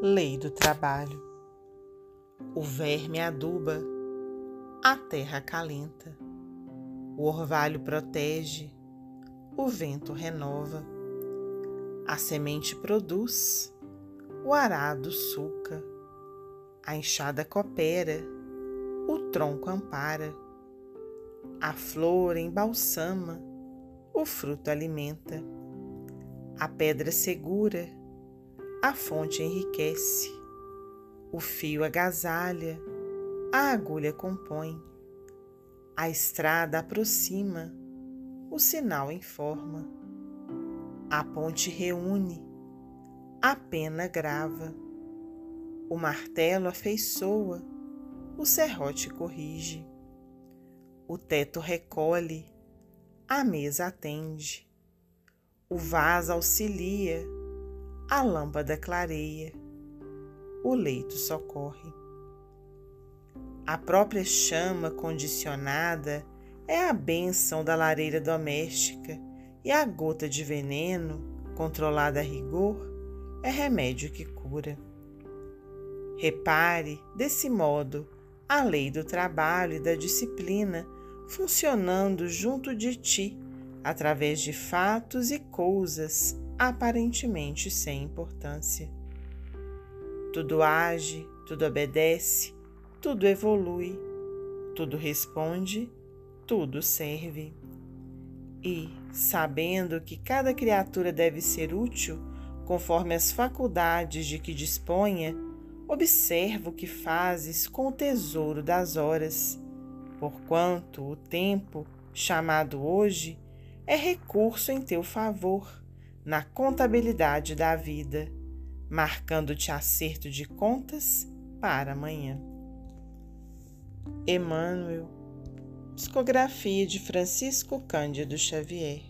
Lei do trabalho. O verme aduba, a terra calenta, o orvalho protege, o vento renova, a semente produz, o arado suca, a enxada coopera, o tronco ampara, a flor embalsama, o fruto alimenta, a pedra segura, a fonte enriquece, o fio agasalha, a agulha compõe, a estrada aproxima, o sinal informa, a ponte reúne, a pena grava, o martelo afeiçoa, o serrote corrige, o teto recolhe, a mesa atende, o vaso auxilia, a lâmpada clareia, o leito socorre. A própria chama condicionada é a bênção da lareira doméstica e a gota de veneno, controlada a rigor, é remédio que cura. Repare, desse modo, a lei do trabalho e da disciplina funcionando junto de ti, através de fatos e coisas aparentemente sem importância. Tudo age, tudo obedece, tudo evolui, tudo responde, tudo serve. E, sabendo que cada criatura deve ser útil conforme as faculdades de que disponha, observa o que fazes com o tesouro das horas, porquanto o tempo, chamado hoje, é recurso em teu favor na contabilidade da vida, marcando-te acerto de contas para amanhã. Emmanuel, psicografia de Francisco Cândido Xavier.